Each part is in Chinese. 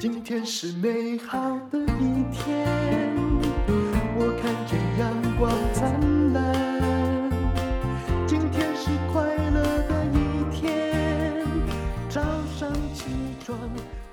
今天是美好的一天，我看见阳光灿烂。今天是快乐的一天，早上起床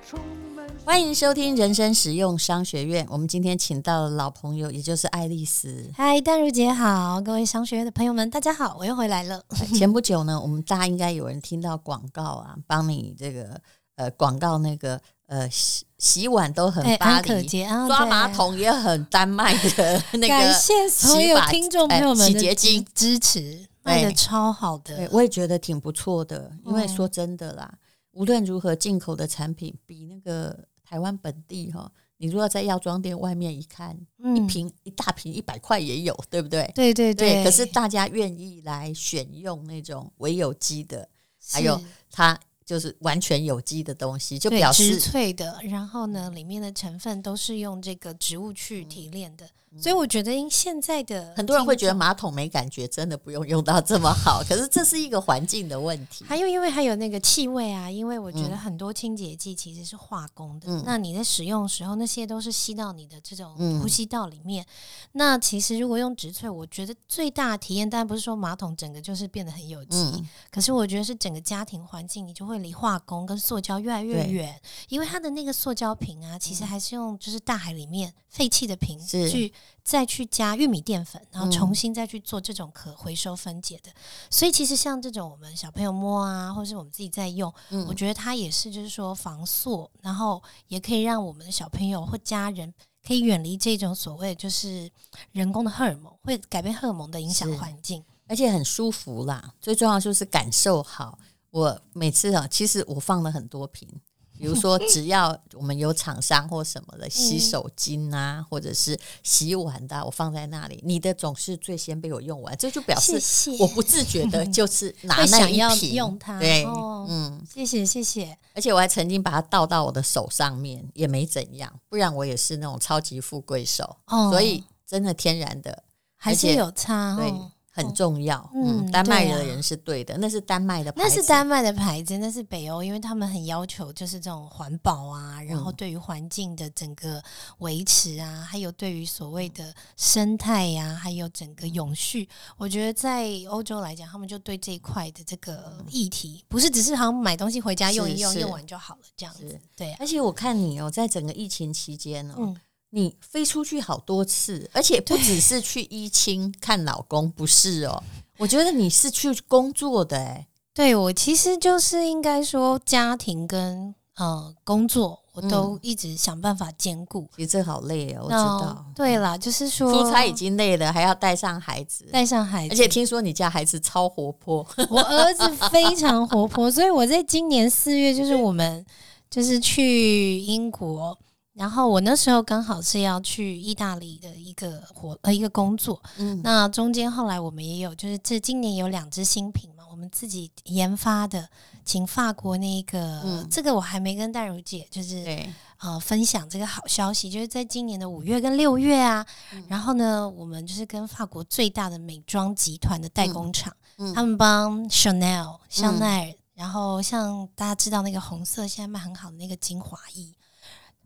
充满。欢迎收听人生实用商学院。我们今天请到了老朋友，也就是爱丽丝。嗨，淡如姐好，各位商学院的朋友们，大家好，我又回来了。前不久呢，我们大家应该有人听到广告啊，帮你这个呃广告那个。呃，洗洗碗都很巴黎，啊、刷马桶也很丹麦的 那个。感谢所有听众朋友们的洗洁精支持，卖的超好的。我也觉得挺不错的，因为说真的啦，嗯、无论如何，进口的产品比那个台湾本地哈，你如果在药妆店外面一看，嗯、一瓶一大瓶一百块也有，对不对？对对对，对。可是大家愿意来选用那种微有机的，还有它。就是完全有机的东西，就表示植萃的，然后呢，里面的成分都是用这个植物去提炼的。所以我觉得，因现在的很多人会觉得马桶没感觉，真的不用用到这么好。可是这是一个环境的问题，还有因为还有那个气味啊。因为我觉得很多清洁剂其实是化工的，嗯、那你在使用的时候，那些都是吸到你的这种呼吸道里面。嗯、那其实如果用植萃，我觉得最大的体验，当然不是说马桶整个就是变得很有机，嗯、可是我觉得是整个家庭环境，你就会离化工跟塑胶越来越远，因为它的那个塑胶瓶啊，其实还是用就是大海里面废弃的瓶去。再去加玉米淀粉，然后重新再去做这种可回收分解的。嗯、所以其实像这种我们小朋友摸啊，或是我们自己在用，嗯、我觉得它也是就是说防塑，然后也可以让我们的小朋友或家人可以远离这种所谓就是人工的荷尔蒙，会改变荷尔蒙的影响环境，而且很舒服啦。最重要就是感受好。我每次啊，其实我放了很多瓶。比如说，只要我们有厂商或什么的洗手巾啊，或者是洗碗的，我放在那里，你的总是最先被我用完，这就表示我不自觉的，就是拿那一瓶用它。对，嗯，谢谢谢谢。而且我还曾经把它倒到我的手上面，也没怎样，不然我也是那种超级富贵手。哦所以真的天然的还是有差。对。很重要，嗯，丹麦的人是对的，嗯对啊、那是丹麦的牌子，那是丹麦的牌子，那是北欧，因为他们很要求就是这种环保啊，然后对于环境的整个维持啊，还有对于所谓的生态呀、啊，还有整个永续，我觉得在欧洲来讲，他们就对这一块的这个议题，不是只是好像买东西回家用一用，用完就好了这样子，对、啊。而且我看你哦，在整个疫情期间哦。嗯你飞出去好多次，而且不只是去伊清看老公，不是哦？我觉得你是去工作的哎。对，我其实就是应该说家庭跟呃工作，我都一直想办法兼顾。其实这好累哦，我知道。对啦，就是说出差已经累了，还要带上孩子，带上孩子，而且听说你家孩子超活泼，我儿子非常活泼，所以我在今年四月就是我们就是去英国。然后我那时候刚好是要去意大利的一个活呃一个工作，嗯，那中间后来我们也有就是这今年有两支新品嘛，我们自己研发的，请法国那个，嗯，这个我还没跟戴如姐就是对呃分享这个好消息，就是在今年的五月跟六月啊，嗯，然后呢，我们就是跟法国最大的美妆集团的代工厂，嗯，他们帮 Chanel 香奈儿，嗯，然后像大家知道那个红色现在卖很好的那个精华液。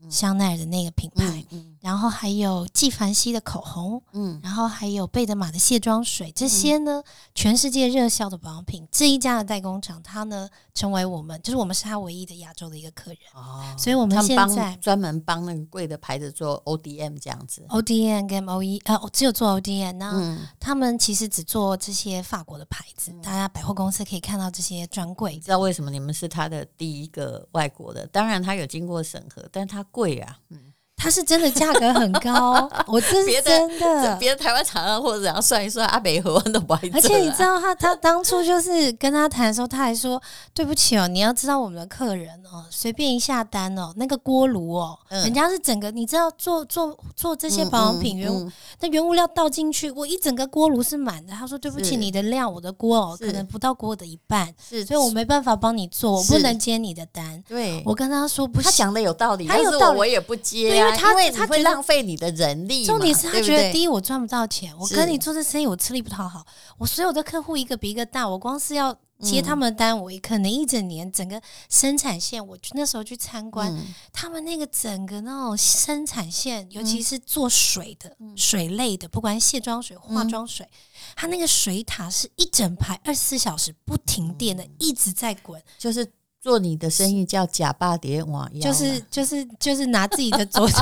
香奈儿的那个品牌，然后还有纪梵希的口红，嗯，然后还有贝德玛的卸妆水，这些呢，嗯、全世界热销的保养品，这一家的代工厂，它呢成为我们，就是我们是他唯一的亚洲的一个客人，哦，所以我们现在专门帮那个贵的牌子做 ODM 这样子，ODM 跟 OE 呃，只有做 ODM，那、嗯、他们其实只做这些法国的牌子，嗯、大家百货公司可以看到这些专柜，知道为什么你们是他的第一个外国的？当然他有经过审核，但他。贵啊，嗯，它是真的价格很高，我这是真的。别的台湾厂商或者怎样算一算，阿北和都不会。而且你知道他，他当初就是跟他谈的时候，他还说：“对不起哦，你要知道我们的客人哦，随便一下单哦，那个锅炉哦，嗯、人家是整个，你知道做做做这些保养品原物，那、嗯嗯、原物料倒进去，我一整个锅炉是满的。他说：对不起，你的量，我的锅哦，可能不到锅的一半，是，所以我没办法帮你做，我不能接你的单。对，我跟他说不行，他讲的有道理，他有道理，我也不接啊。啊，他因为他会浪费你的人力。重点是他觉得第一，我赚不到钱，我跟你做这生意我吃力不讨好，我所有的客户一个比一个大，我光是要接他们的单，我可能一整年整个生产线，我那时候去参观他们那个整个那种生产线，尤其是做水的水类的，不管卸妆水、化妆水，它那个水塔是一整排二十四小时不停电的，一直在滚，就是。做你的生意叫假霸碟网，就是就是就是拿自己的左手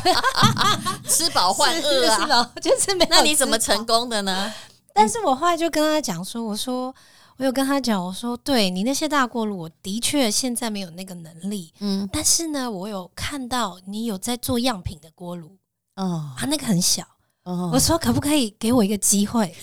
吃饱换饿啊，就是没。那你怎么成功的呢？但是我后来就跟他讲说，我说我有跟他讲，我说对你那些大锅炉，我的确现在没有那个能力，嗯，但是呢，我有看到你有在做样品的锅炉，哦，他那个很小，哦，我说可不可以给我一个机会？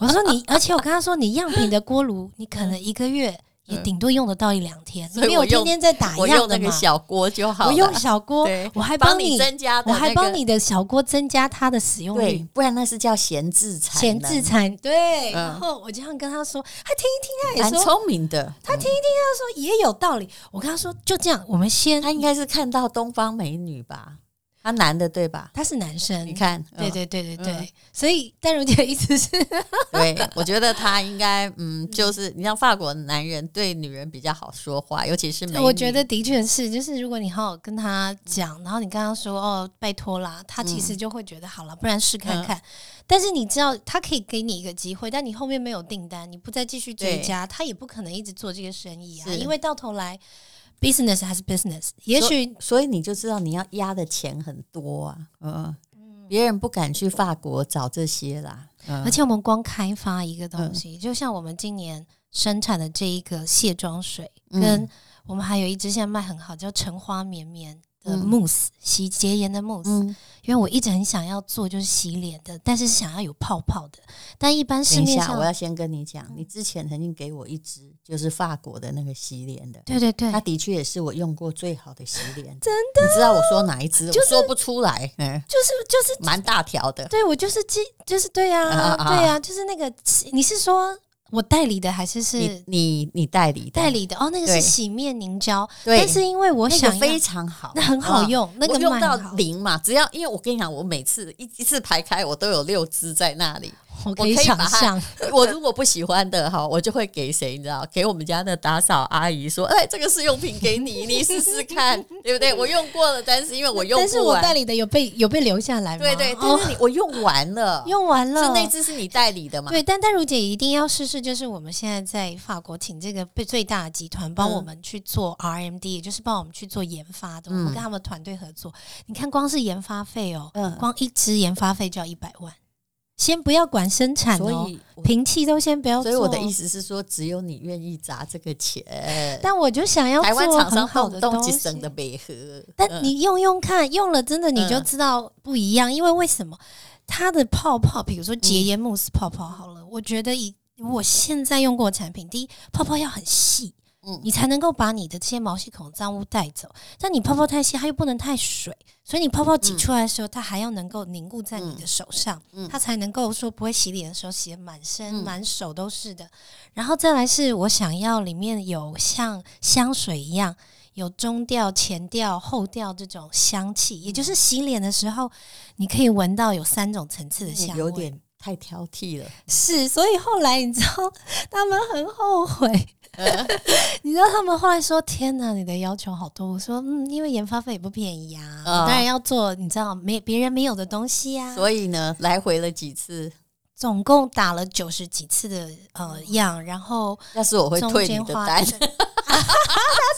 我说你，而且我跟他说，你样品的锅炉，你可能一个月。也顶多用得到一两天，因为我天天在打样那个小锅就好。我用小锅，我还帮你增加，我还帮你的小锅增加它的使用率，不然那是叫闲置产。闲置产，对。然后我这样跟他说，他听一听，他也说聪明的。他听一听，他说也有道理。我跟他说，就这样，我们先。他应该是看到东方美女吧。他男的对吧？他是男生，你看，对对对对对，所以淡如姐的意思是，对，我觉得他应该，嗯，就是你像法国男人对女人比较好说话，尤其是美女。我觉得的确是，就是如果你好好跟他讲，然后你跟他说哦，拜托啦，他其实就会觉得好了，不然试看看。但是你知道，他可以给你一个机会，但你后面没有订单，你不再继续追加，他也不可能一直做这个生意啊，因为到头来。Business 还是 business，也许所，所以你就知道你要压的钱很多啊，嗯，别人不敢去法国找这些啦，嗯、而且我们光开发一个东西，嗯、就像我们今年生产的这一个卸妆水，嗯、跟我们还有一支现在卖很好叫橙花绵绵。的慕斯洗洁颜的慕斯，因为我一直很想要做就是洗脸的，但是想要有泡泡的。但一般市面上，我要先跟你讲，你之前曾经给我一支就是法国的那个洗脸的，对对对，它的确也是我用过最好的洗脸。真的？你知道我说哪一支？就是说不出来，嗯，就是就是蛮大条的。对，我就是记，就是对呀，对呀，就是那个，你是说？我代理的还是是你你你代理代理的哦，那个是洗面凝胶，但是因为我想非常好，那很好用，那个用到零嘛，只要因为我跟你讲，我每次一一次排开，我都有六支在那里。我可以想象，我如果不喜欢的哈，我就会给谁？你知道？给我们家的打扫阿姨说：“哎，这个试用品给你，你试试看，对不对？”我用过了，但是因为我用，但是我代理的有被有被留下来吗？对对，但是你我用完了，用完了，是那只是你代理的嘛？对，但但如姐一定要试试，就是我们现在在法国请这个被最大的集团帮我们去做 RMD，也就是帮我们去做研发的，我们跟他们团队合作。你看，光是研发费哦，光一支研发费就要一百万。先不要管生产哦，平气都先不要做。所以我的意思是说，只有你愿意砸这个钱。但我就想要做台湾厂商好的东西，省的北河。但你用用看，用了真的你就知道不一样。因为为什么它的泡泡，比如说洁颜慕斯泡泡，好了，我觉得以我现在用过的产品，第一泡泡要很细。你才能够把你的这些毛细孔脏污带走，但你泡泡太细，它又不能太水，所以你泡泡挤出来的时候，它还要能够凝固在你的手上，它才能够说不会洗脸的时候洗的满身满手都是的。然后再来是我想要里面有像香水一样，有中调、前调、后调这种香气，也就是洗脸的时候你可以闻到有三种层次的香味。有点太挑剔了，是，所以后来你知道 他们很后悔。你知道他们后来说：“天哪，你的要求好多。”我说：“嗯，因为研发费也不便宜呀，当然要做，你知道没别人没有的东西呀。”所以呢，来回了几次，总共打了九十几次的呃样，然后要是我会退你的单。他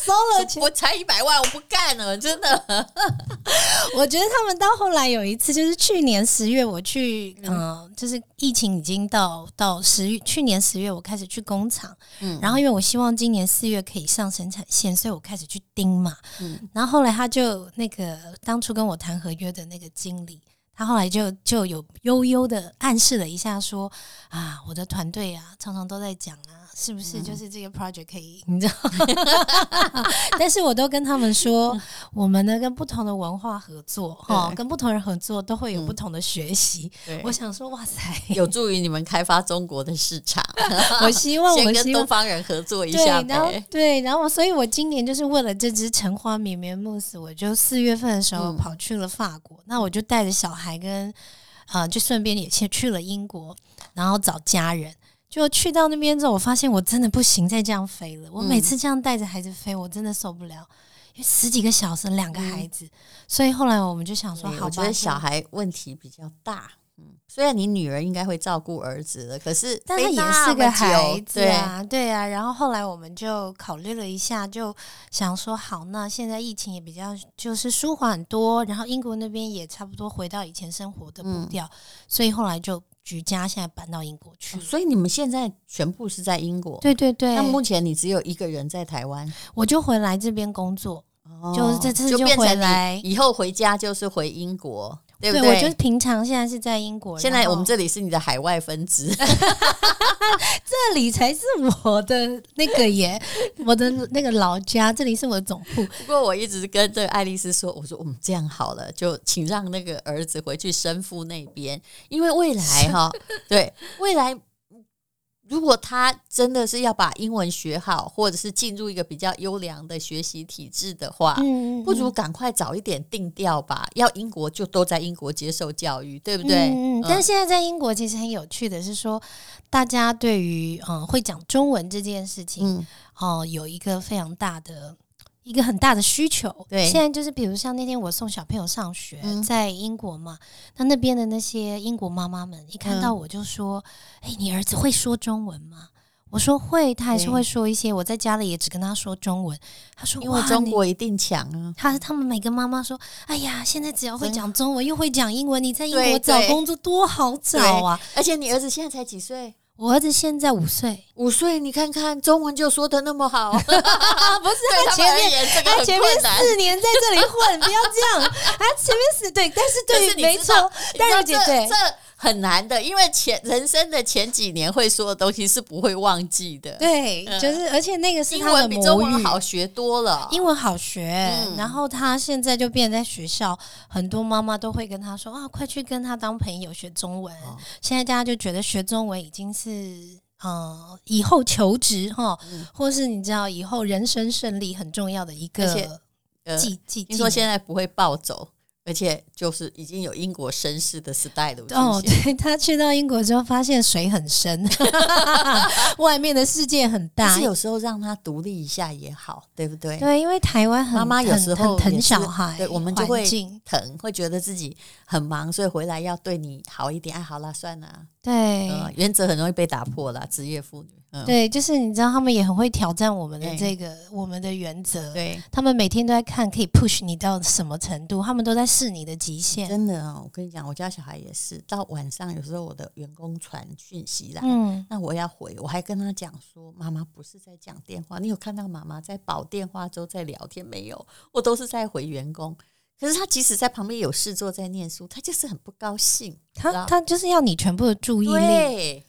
收了钱，我才一百万，我不干了，真的。我觉得他们到后来有一次，就是去年十月，我去，嗯、呃，就是疫情已经到到十月，去年十月我开始去工厂，嗯，然后因为我希望今年四月可以上生产线，所以我开始去盯嘛，嗯，然后后来他就那个当初跟我谈合约的那个经理，他后来就就有悠悠的暗示了一下说，啊，我的团队啊，常常都在讲啊。是不是就是这个 project 可以？你知道？但是我都跟他们说，我们呢跟不同的文化合作，哈，跟不同人合作都会有不同的学习。我想说，哇塞，有助于你们开发中国的市场。我希望我们跟东方人合作一下。然后对，然后所以我今年就是为了这只橙花绵绵慕斯，我就四月份的时候跑去了法国。那我就带着小孩跟啊，就顺便也去去了英国，然后找家人。就去到那边之后，我发现我真的不行再这样飞了。我每次这样带着孩子飞，我真的受不了，因为十几个小时两个孩子，所以后来我们就想说，好吧，我觉得小孩问题比较大。嗯，虽然你女儿应该会照顾儿子的，可是但他也是个孩子啊，对，对啊。然后后来我们就考虑了一下，就想说好，那现在疫情也比较就是舒缓很多，然后英国那边也差不多回到以前生活的步调，嗯、所以后来就举家现在搬到英国去。所以你们现在全部是在英国？对对对。那目前你只有一个人在台湾，我就回来这边工作，哦、就是这次就回来，以后回家就是回英国。对不对？对，我就是平常现在是在英国，现在我们这里是你的海外分支，这里才是我的那个耶，我的那个老家，这里是我的总部。不过我一直跟这个爱丽丝说，我说我们这样好了，就请让那个儿子回去生父那边，因为未来哈，对未来。如果他真的是要把英文学好，或者是进入一个比较优良的学习体制的话，嗯嗯、不如赶快早一点定调吧。要英国就都在英国接受教育，对不对？嗯，但现在在英国其实很有趣的是说，大家对于嗯会讲中文这件事情，嗯、哦有一个非常大的。一个很大的需求，对，现在就是比如像那天我送小朋友上学，嗯、在英国嘛，那那边的那些英国妈妈们一看到我就说：“哎、嗯欸，你儿子会说中文吗？”我说：“会，他还是会说一些。我在家里也只跟他说中文。”他说：“因为中国一定强啊！”他他们每个妈妈说：“哎呀，现在只要会讲中文，又会讲英文，你在英国找工作多好找啊！而且你儿子现在才几岁？”我儿子现在五岁，五岁，你看看中文就说的那么好，不是他前面他前面四年在这里混，不要这样，他前面四对，但是对，没错，但是姐对。很难的，因为前人生的前几年会说的东西是不会忘记的。对，就是而且那个是他的英文比中文好学多了，英文好学。嗯、然后他现在就变在学校，很多妈妈都会跟他说啊，快去跟他当朋友学中文。哦、现在大家就觉得学中文已经是呃以后求职哈，嗯、或是你知道以后人生胜利很重要的一个技技。听说现在不会暴走。而且就是已经有英国绅士的 style 哦，对，他去到英国之后，发现水很深，外面的世界很大。是有时候让他独立一下也好，对不对？对，因为台湾很妈妈有时候疼小孩，对，我们就会疼，会觉得自己很忙，所以回来要对你好一点。哎，好了，算了，对，原则很容易被打破了，职业妇女。嗯、对，就是你知道，他们也很会挑战我们的这个对我们的原则。对，他们每天都在看，可以 push 你到什么程度，他们都在试你的极限。真的啊、哦，我跟你讲，我家小孩也是，到晚上有时候我的员工传讯息来，嗯，那我要回，我还跟他讲说，妈妈不是在讲电话，你有看到妈妈在保电话中在聊天没有？我都是在回员工。可是他即使在旁边有事做，在念书，他就是很不高兴。他他就是要你全部的注意力。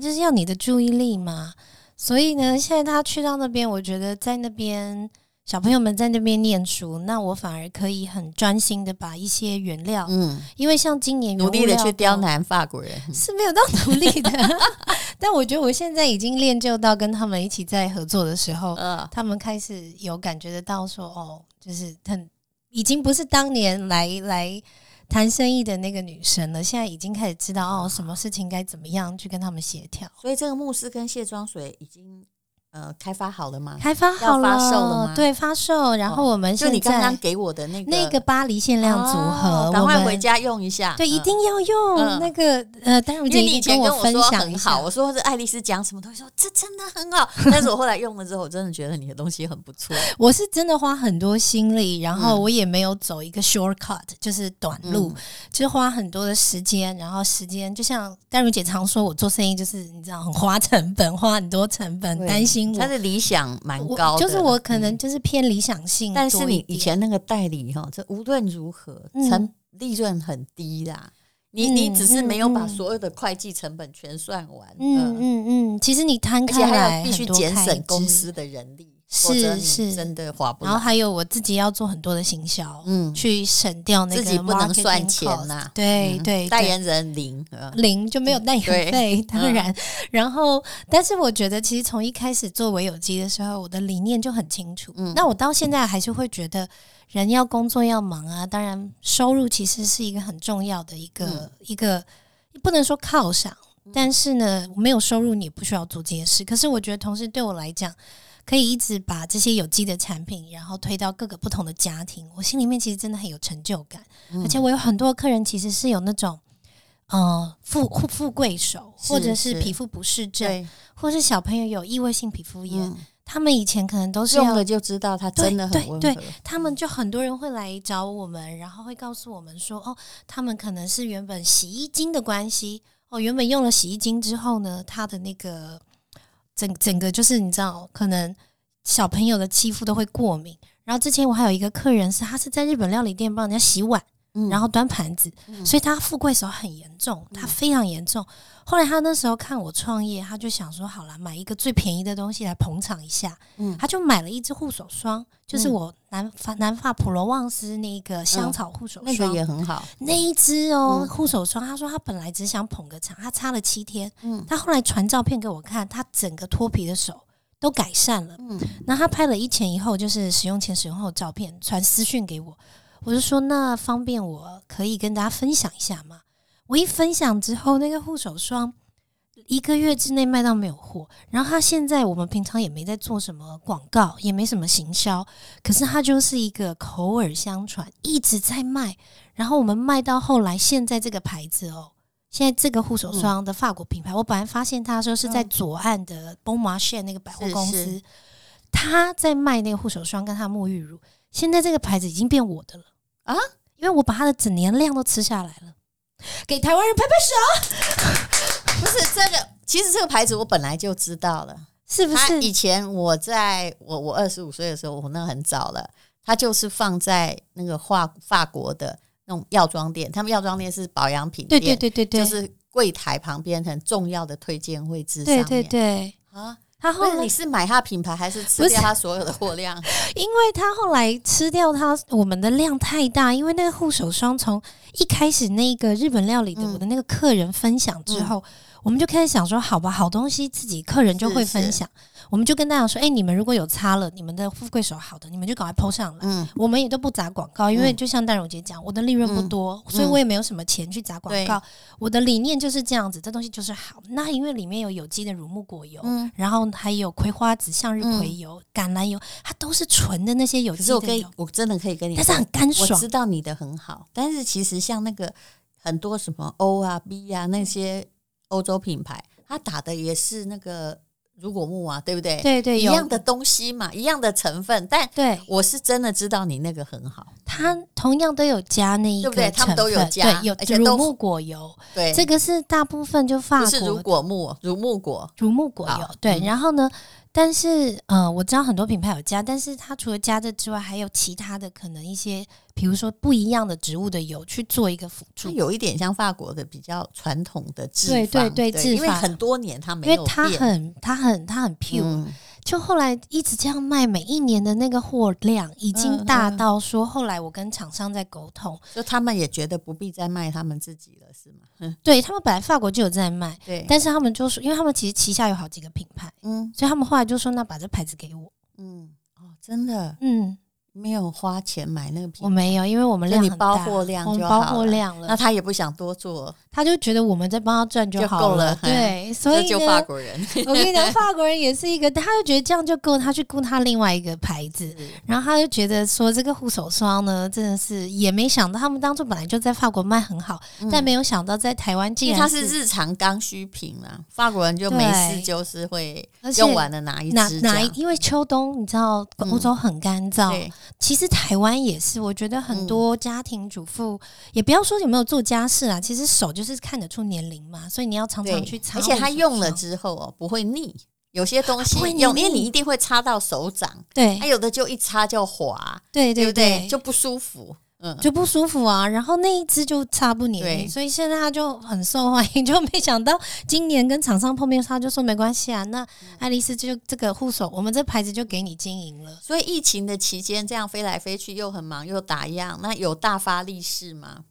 就是要你的注意力嘛，所以呢，现在他去到那边，我觉得在那边小朋友们在那边念书，那我反而可以很专心的把一些原料，嗯，因为像今年努力的去刁难法国人。是没有到努力的，但我觉得我现在已经练就到跟他们一起在合作的时候，嗯，他们开始有感觉得到说，哦，就是很已经不是当年来来。谈生意的那个女生呢，现在已经开始知道哦，什么事情该怎么样去跟他们协调。所以这个慕斯跟卸妆水已经。呃，开发好了吗？开发好了，发售了吗？对，发售。然后我们现在就你刚刚给我的那个那个巴黎限量组合，赶快回家用一下。对，一定要用那个呃，当然因为你以前跟我分享很好，我说是爱丽丝讲什么东西，说这真的很好。但是我后来用了之后，我真的觉得你的东西很不错。我是真的花很多心力，然后我也没有走一个 shortcut，就是短路，就是花很多的时间，然后时间就像丹如姐常说，我做生意就是你知道很花成本，花很多成本，担心我。但是理想。蛮高的，就是我可能就是偏理想性，但是你以前那个代理哈，这无论如何成利润很低啦。你你只是没有把所有的会计成本全算完。嗯嗯嗯，其实你摊开来，而且还要必须节省公司的人力。是是，真的划不。然后还有我自己要做很多的行销，嗯，去省掉那个自己不能算钱呐。对对，代言人零零就没有代言费，当然。然后，但是我觉得，其实从一开始做微有机的时候，我的理念就很清楚。那我到现在还是会觉得，人要工作要忙啊，当然收入其实是一个很重要的一个一个，不能说犒赏，但是呢，没有收入你也不需要做这件事。可是我觉得，同时对我来讲。可以一直把这些有机的产品，然后推到各个不同的家庭，我心里面其实真的很有成就感。嗯、而且我有很多客人其实是有那种，呃，富富富贵手，或者是皮肤不适症，或是小朋友有异位性皮肤炎，嗯、他们以前可能都是用了就知道它真的很温和。对，对，对，他们就很多人会来找我们，然后会告诉我们说，哦，他们可能是原本洗衣精的关系，哦，原本用了洗衣精之后呢，他的那个。整整个就是你知道，可能小朋友的肌肤都会过敏。然后之前我还有一个客人是，他是在日本料理店帮人家洗碗，嗯、然后端盘子，嗯、所以他富贵手很严重，他非常严重。嗯、后来他那时候看我创业，他就想说，好了，买一个最便宜的东西来捧场一下。嗯，他就买了一支护手霜，就是我南法南法普罗旺斯那个香草护手霜，嗯，那个也很好。那一支哦护手霜，他说他本来只想捧个场，他擦了七天，嗯，他后来传照片给我看，他整个脱皮的手。都改善了，嗯，那他拍了一前一后，就是使用前使用后的照片，传私讯给我，我就说那方便我可以跟大家分享一下吗？我一分享之后，那个护手霜一个月之内卖到没有货，然后他现在我们平常也没在做什么广告，也没什么行销，可是他就是一个口耳相传，一直在卖，然后我们卖到后来，现在这个牌子哦。现在这个护手霜的法国品牌，嗯、我本来发现他说是在左岸的 Bon Marché 那个百货公司，他在卖那个护手霜跟他沐浴乳。现在这个牌子已经变我的了啊！因为我把它的整年量都吃下来了，给台湾人拍拍手。不是这个，其实这个牌子我本来就知道了，是不是？以前我在我我二十五岁的时候，我那很早了，它就是放在那个法法国的。那种药妆店，他们药妆店是保养品店，对对对对对，就是柜台旁边很重要的推荐位置上面。对对对啊，他后来你是买他品牌还是吃掉他所有的货量？因为他后来吃掉他我们的量太大，因为那个护手霜从一开始那个日本料理的我的那个客人分享之后，嗯、我们就开始想说，好吧，好东西自己客人就会分享。我们就跟大家说，哎，你们如果有擦了，你们的富贵手好的，你们就赶快 po 上来。嗯，我们也都不砸广告，因为就像戴荣杰讲，我的利润不多，所以我也没有什么钱去砸广告。我的理念就是这样子，这东西就是好。那因为里面有有机的乳木果油，然后还有葵花籽、向日葵油、橄榄油，它都是纯的那些有机的油。可是我可以，我真的可以跟你，但是很干爽。我知道你的很好，但是其实像那个很多什么 O 啊、B 啊那些欧洲品牌，它打的也是那个。乳果木啊，对不对？对对，一样的东西嘛，一样的成分，但对我是真的知道你那个很好。它同样都有加那一个成分，他们都有加，有乳木果油。对，这个是大部分就法国是乳果木，乳木果，乳木果油。对，然后呢？但是，呃，我知道很多品牌有加，但是它除了加这之外，还有其他的可能一些，比如说不一样的植物的油去做一个辅助，有一点像法国的比较传统的制对对对，对因为很多年它没有，因为它很它很它很 pure。嗯就后来一直这样卖，每一年的那个货量已经大到说，后来我跟厂商在沟通，就他们也觉得不必再卖他们自己了，是吗？嗯，对他们本来法国就有在卖，对，但是他们就说，因为他们其实旗下有好几个品牌，嗯，所以他们后来就说，那把这牌子给我，嗯，哦，真的，嗯。没有花钱买那个品牌，我没有，因为我们量很大，包货量就包货量了。那他也不想多做，他就觉得我们在帮他赚就好了。对，所以就法国人，我跟你讲，法国人也是一个，他就觉得这样就够，他去雇他另外一个牌子，然后他就觉得说这个护手霜呢，真的是也没想到，他们当初本来就在法国卖很好，但没有想到在台湾竟然它是日常刚需品啊。法国人就没事就是会用完了拿一支，拿一，因为秋冬你知道欧洲很干燥，其实台湾。也是，我觉得很多家庭主妇、嗯、也不要说有没有做家事啊，其实手就是看得出年龄嘛，所以你要常常去擦。而且它用了之后哦，不会腻。有些东西用，因为你一定会擦到手掌，对，它有的就一擦就滑，对对不对？就不舒服。嗯，就不舒服啊。然后那一只就擦不黏，所以现在它就很受欢迎。就没想到今年跟厂商碰面，他就说没关系啊，那爱丽丝就这个护手，我们这牌子就给你经营了。所以疫情的期间，这样飞来飞去又很忙又打样，那有大发利市吗？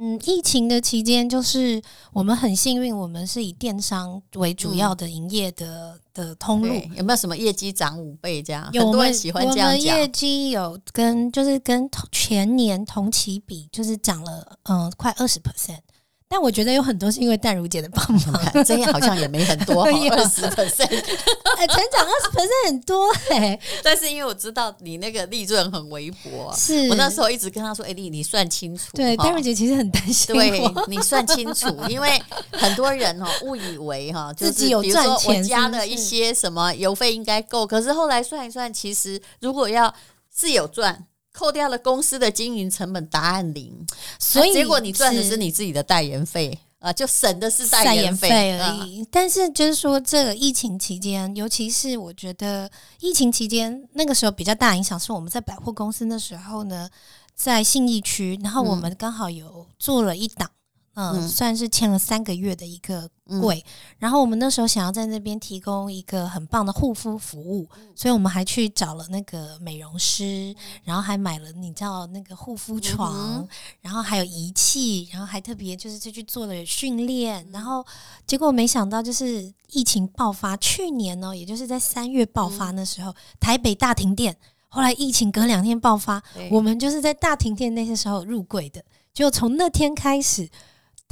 嗯，疫情的期间，就是我们很幸运，我们是以电商为主要的营业的、嗯、的通路。有没有什么业绩涨五倍这样？有很多人喜欢这样讲。我们业绩有跟就是跟全年同期比，就是涨了嗯、呃、快二十 percent。但我觉得有很多是因为淡如姐的帮忙，这样好像也没很多，二十 percent，哎，成长二十 percent 很多哎、欸。但是因为我知道你那个利润很微薄，是我那时候一直跟他说：“哎，你你算清楚。”对，淡如姐其实很担心。对，你算清楚，因为很多人哦误以为哈、就是、自己有赚钱，我加了一些什么邮费应该够，可是后来算一算，其实如果要是有赚。扣掉了公司的经营成本，答案零，所以结果你赚的是你自己的代言费啊，就省的是代言费而已。但是就是说，这个疫情期间，尤其是我觉得疫情期间那个时候比较大影响，是我们在百货公司的时候呢，在信义区，然后我们刚好有做了一档。嗯，嗯，算是签了三个月的一个柜，嗯，然后我们那时候想要在那边提供一个很棒的护肤服务，所以我们还去找了那个美容师，然后还买了你知道那个护肤床，嗯，然后还有仪器，然后还特别就是就去做了训练，然后结果没想到就是疫情爆发，去年呢，也就是在三月爆发那时候，台北大停电，后来疫情隔两天爆发，我们就是在大停电那些时候入柜的，就从那天开始。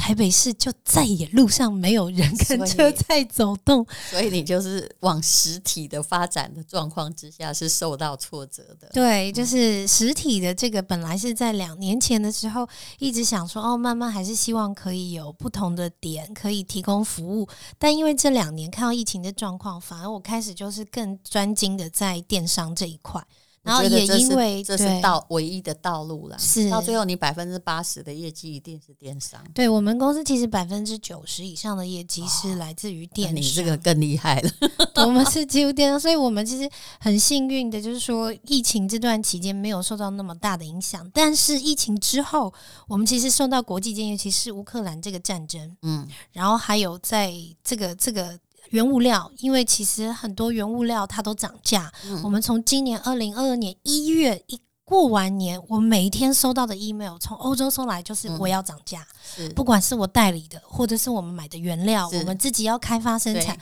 台北市就再也路上没有人跟车在走动，所以你就是往实体的发展的状况之下是受到挫折的。对，就是实体的这个本来是在两年前的时候一直想说哦，慢慢还是希望可以有不同的点可以提供服务，但因为这两年看到疫情的状况，反而我开始就是更专精的在电商这一块。然后也因为这是道唯一的道路了，是到最后你百分之八十的业绩一定是电商。对，我们公司其实百分之九十以上的业绩是来自于电商。你这个更厉害了，我们是 几乎电商，所以我们其实很幸运的，就是说疫情这段期间没有受到那么大的影响。但是疫情之后，我们其实受到国际间，尤其是乌克兰这个战争，嗯，然后还有在这个这个。原物料，因为其实很多原物料它都涨价。嗯、我们从今年二零二二年一月一过完年，我每一天收到的 email 从欧洲收来就是我要涨价，嗯，不管是我代理的，或者是我们买的原料，我们自己要开发生产。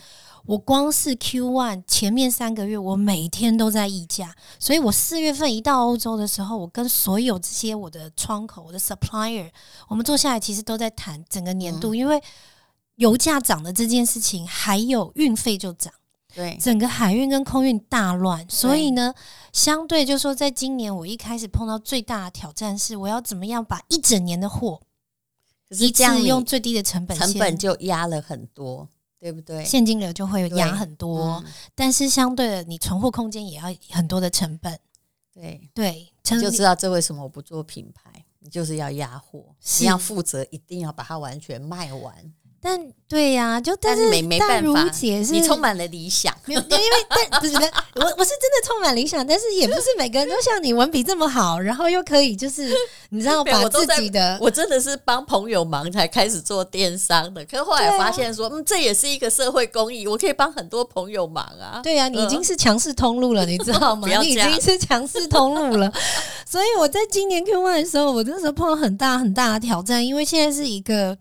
我光是 Q one 前面三个月，我每天都在议价，所以我四月份一到欧洲的时候，我跟所有这些我的窗口、我的 supplier，我们坐下来其实都在谈整个年度，嗯、因为。油价涨的这件事情，还有运费就涨，对，整个海运跟空运大乱，所以呢，相对就是说，在今年我一开始碰到最大的挑战是，我要怎么样把一整年的货，一次用最低的成本，成本就压了很多，对不对？现金流就会压很多，嗯，但是相对的，你存货空间也要很多的成本，对。对，你就知道这为什么我不做品牌，你就是要压货，你要负责，一定要把它完全卖完。但对呀、啊，就但是淡如姐是你充满了理想，没有因为但 不是我我是真的充满理想，但是也不是每个人都像你文笔这么好，然后又可以就是你知道 把自己的我，我真的是帮朋友忙才开始做电商的，可是后来发现说，啊、嗯，这也是一个社会公益，我可以帮很多朋友忙啊。对呀、啊，你已经是强势通路了，你知道吗？你已经是强势通路了，所以我在今年 Q one 的时候，我那时候碰到很大很大的挑战，因为现在是一个。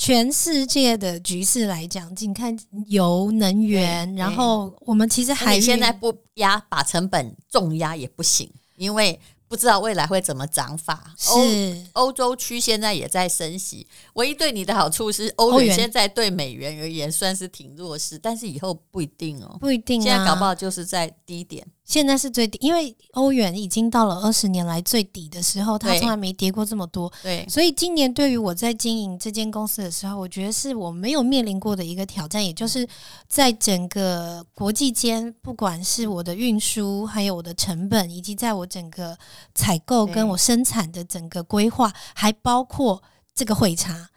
全世界的局势来讲，仅看油能源，然后我们其实还现在不压，把成本重压也不行，因为不知道未来会怎么涨法。是。欧洲区现在也在升息，唯一对你的好处是欧元。现在对美元而言算是挺弱势，但是以后不一定哦，不一定啊，现在搞不好就是在低点。现在是最低，因为欧元已经到了二十年来最底的时候，它从来没跌过这么多。对，所以今年对于我在经营这间公司的时候，我觉得是我没有面临过的一个挑战，也就是在整个国际间，不管是我的运输，还有我的成本，以及在我整个采购跟我生产的整个规划，还包括这个汇差。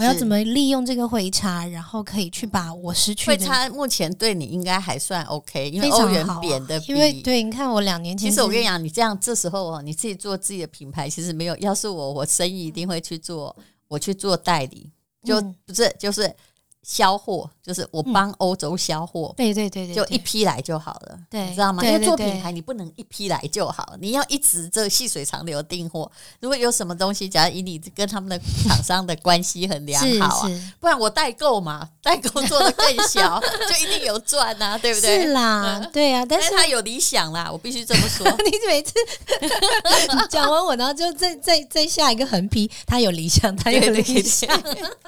我要怎么利用这个汇差，然后可以去把我失去的汇差目前对你应该还算 OK，因为欧元贬的、啊，因为对，你看我两年前，其实我跟你讲，你这样这时候哦，你自己做自己的品牌，其实没有。要是我，我生意一定会去做，我去做代理，就不是就是。销货就是我帮欧洲销货，对对对对，就一批来就好了，对，你知道吗？因为做品牌你不能一批来就好，你要一直这细水长流订货。如果有什么东西，假如以你跟他们的厂商的关系很良好啊，不然我代购嘛，代购做的更小，就一定有赚呐，对不对？是啦，对啊，但是他有理想啦，我必须这么说。你每次讲完我，然后就再再再下一个横批，他有理想，他有理想，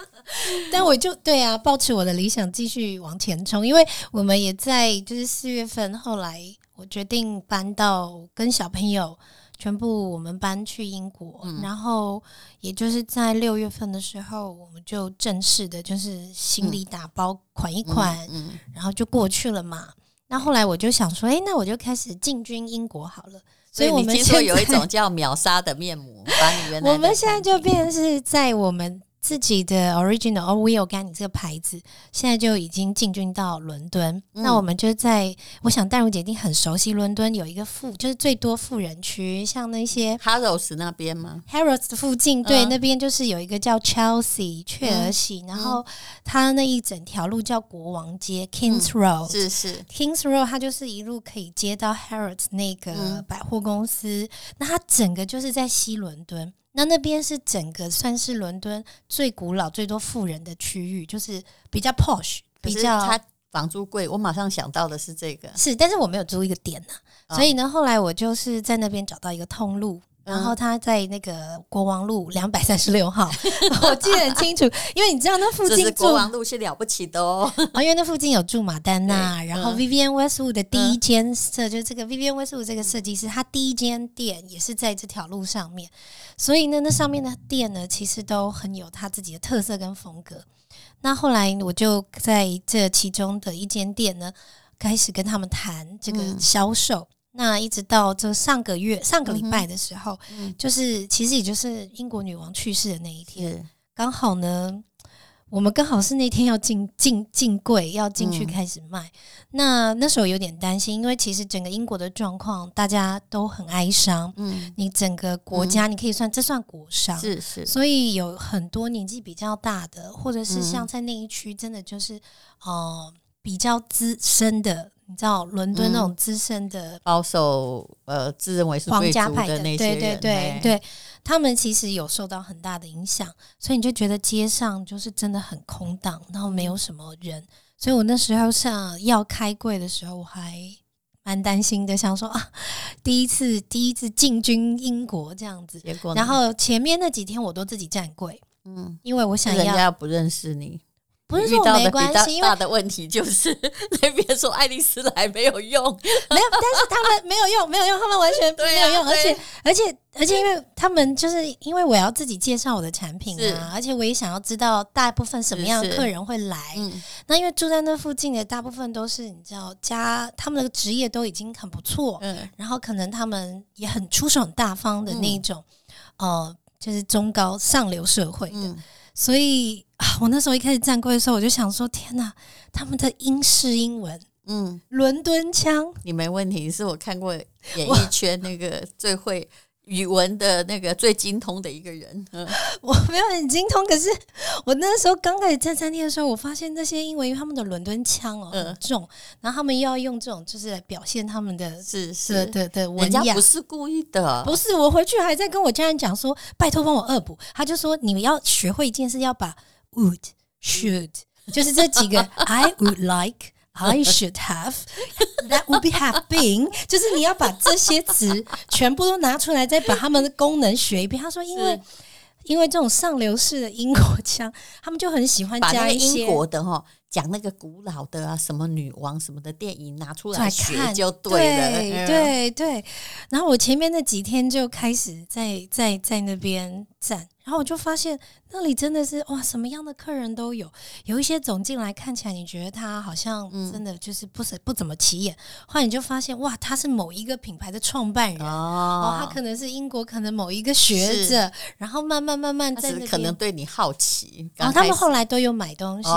但我就对啊。抱持我的理想继续往前冲，因为我们也在就是四月份，后来我决定搬到跟小朋友全部我们搬去英国，嗯、然后也就是在六月份的时候，我们就正式的就是行李打包款一款，嗯嗯、然后就过去了嘛。那后来我就想说，哎，那我就开始进军英国好了。所以我们听说有一种叫秒杀的面膜，把你原来我们现在就变成是在我们。自己的 original Oil Organic 这个牌子，现在就已经进军到伦敦。嗯、那我们就在，我想淡如姐一定很熟悉伦敦有一个富，就是最多富人区，像那些 Harrods 那边吗？Harrods 的附近，对，嗯、那边就是有一个叫 Chelsea 雀儿喜，嗯、然后它那一整条路叫国王街 Kings Road，是是 Kings Road，它就是一路可以接到 Harrods 那个百货公司。嗯、那它整个就是在西伦敦。那那边是整个算是伦敦最古老、最多富人的区域，就是比较 posh，比较它房租贵。我马上想到的是这个，是，但是我没有租一个点呢、啊，哦、所以呢，后来我就是在那边找到一个通路。然后他在那个国王路两百三十六号，我记得很清楚，因为你知道那附近住国王路是了不起的哦，因为那附近有住马丹娜，然后 Vivienne Westwood 的第一间设，就是这个 Vivienne Westwood 这个设计师，他第一间店也是在这条路上面，所以呢，那上面的店呢，其实都很有他自己的特色跟风格。那后来我就在这其中的一间店呢，开始跟他们谈这个销售。那一直到这上个月上个礼拜的时候，就是其实也就是英国女王去世的那一天，刚好呢，我们刚好是那天要进进进柜要进去开始卖。嗯、那那时候有点担心，因为其实整个英国的状况大家都很哀伤。嗯，你整个国家你可以算、嗯、这算国伤，是是。所以有很多年纪比较大的，或者是像在那一区，真的就是、哦、呃比较资深的。你知道伦敦那种资深的、嗯、保守，呃，自认为是皇家派的那些人，对对对对，他们其实有受到很大的影响，所以你就觉得街上就是真的很空荡，然后没有什么人。所以我那时候想要开柜的时候，我还蛮担心的，想说啊，第一次第一次进军英国这样子，结果然后前面那几天我都自己站柜，嗯，因为我想要人家不认识你。不是说我没关系，因为大的问题就是 那边说爱丽丝来没有用，没有，但是他们没有用，没有用，他们完全 没有用，而且而且而且，因为他们就是因为我要自己介绍我的产品啊，而且我也想要知道大部分什么样的客人会来。那因为住在那附近的大部分都是你知道家，他们的职业都已经很不错，嗯，然后可能他们也很出手很大方的那一种，呃，就是中高上流社会的。所以啊，我那时候一开始站柜的时候，我就想说：天哪，他们的英式英文，嗯，伦敦腔，你没问题，是我看过演艺圈那个最会。语文的那个最精通的一个人，嗯，我没有很精通，可是 我那时候刚开始在餐厅的时候，我发现那些因为他们的伦敦腔哦很重，然后他们又要用这种就是来表现他们的是是的的文雅，人家不是故意的，不是。我回去还在跟我家人讲说，拜托帮我恶补，他就说你们要学会一件事，要把 would should 就是这几个 I would like。I should have. That would be have been，就是你要把这些词全部都拿出来，再把他们的功能学一遍。他说，因为因为这种上流式的英国腔，他们就很喜欢加一些英国的哈讲那个古老的啊，什么女王什么的电影拿出来看就对了，对对对。然后我前面那几天就开始在在在那边站，然后我就发现。那里真的是哇，什么样的客人都有。有一些走进来看起来，你觉得他好像真的就是不是不怎么起眼。后来你就发现哇，他是某一个品牌的创办人哦，他可能是英国可能某一个学者，然后慢慢慢慢在那可能对你好奇。然后他们后来都有买东西。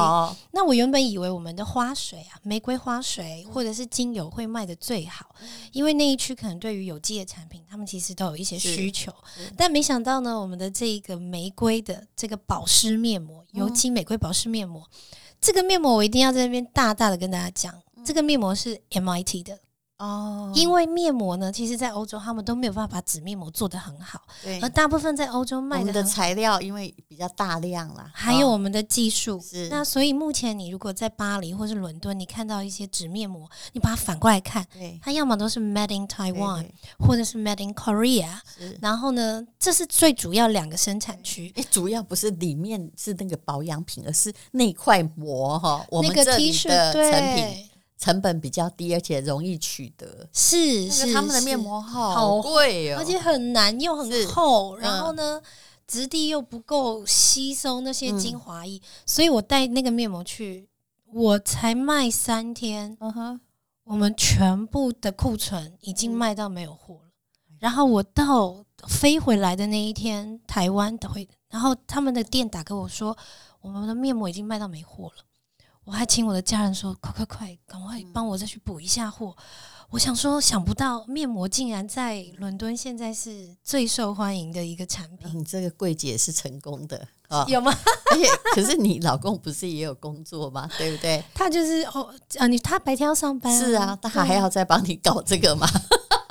那我原本以为我们的花水啊，玫瑰花水或者是精油会卖的最好，因为那一区可能对于有机的产品，他们其实都有一些需求。但没想到呢，我们的这个玫瑰的。这个保湿面膜，尤其玫瑰保湿面膜，嗯、这个面膜我一定要在那边大大的跟大家讲，嗯、这个面膜是 MIT 的。哦，因为面膜呢，其实，在欧洲他们都没有办法把纸面膜做得很好，对，而大部分在欧洲卖的，的材料因为比较大量啦，还有我们的技术，是那所以目前你如果在巴黎或是伦敦，你看到一些纸面膜，你把它反过来看，对，它要么都是 Made in Taiwan，或者是 Made in Korea，然后呢，这是最主要两个生产区，诶，主要不是里面是那个保养品，而是那块膜哈，我们这里的成品。成本比较低，而且容易取得。是是，他们的面膜好贵哦，而且很难又很厚，然后呢，质地又不够吸收那些精华液，所以我带那个面膜去，我才卖三天，嗯哼，我们全部的库存已经卖到没有货了。然后我到飞回来的那一天，台湾的会，然后他们的店打给我说，我们的面膜已经卖到没货了。我还请我的家人说：“快快快，赶快帮我再去补一下货。嗯”我想说，想不到面膜竟然在伦敦现在是最受欢迎的一个产品。你、嗯、这个柜姐是成功的啊？有吗？而且，可是你老公不是也有工作吗？对不对？他就是哦，啊，你他白天要上班、啊，是啊，他还要再帮你搞这个吗？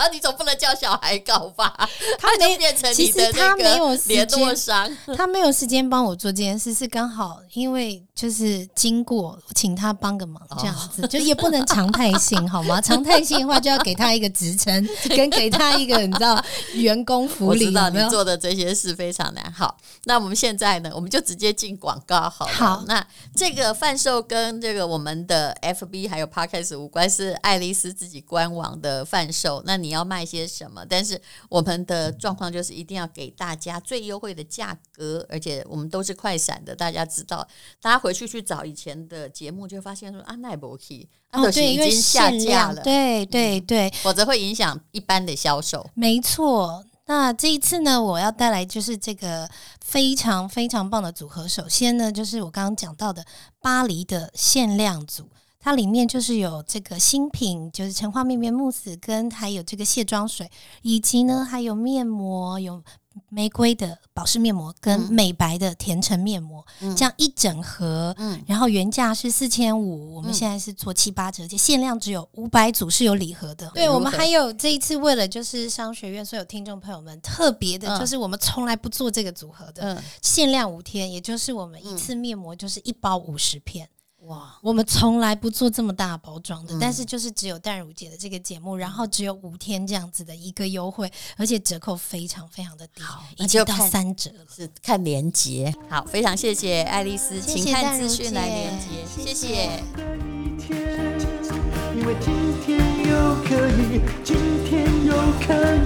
啊！你总不能叫小孩搞吧？他就变成你的那个联络商，他没有时间帮我做这件事，是刚好因为就是经过，请他帮个忙这样子，哦、就也不能常态性好吗？常态性的话就要给他一个职称，跟给他一个你知道员工福利。我知道你做的这些事非常难。好，那我们现在呢，我们就直接进广告好了。好，那这个贩售跟这个我们的 FB 还有 Podcast 无关，是爱丽丝自己官网的贩售。那你要卖些什么？但是我们的状况就是一定要给大家最优惠的价格，而且我们都是快闪的。大家知道，大家回去去找以前的节目，就会发现说啊，那不可以，啊，都是已经下架了。对对对，否则会影响一般的销售。没错，那这一次呢，我要带来就是这个非常非常棒的组合。首先呢，就是我刚刚讲到的巴黎的限量组。它里面就是有这个新品，就是橙花面面慕斯，跟还有这个卸妆水，以及呢还有面膜，有玫瑰的保湿面膜跟美白的甜橙面膜，嗯、这样一整盒，嗯，然后原价是四千五，我们现在是做七八折，且限量只有五百组是有礼盒的。对，我们还有这一次为了就是商学院所有听众朋友们特别的，就是我们从来不做这个组合的，嗯、限量五天，也就是我们一次面膜就是一包五十片。哇，我们从来不做这么大包装的，嗯、但是就是只有淡如姐的这个节目，然后只有五天这样子的一个优惠，而且折扣非常非常的低，好已经到三折了。是看连接，好，非常谢谢爱丽丝，请看资讯来连接，谢谢。谢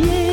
谢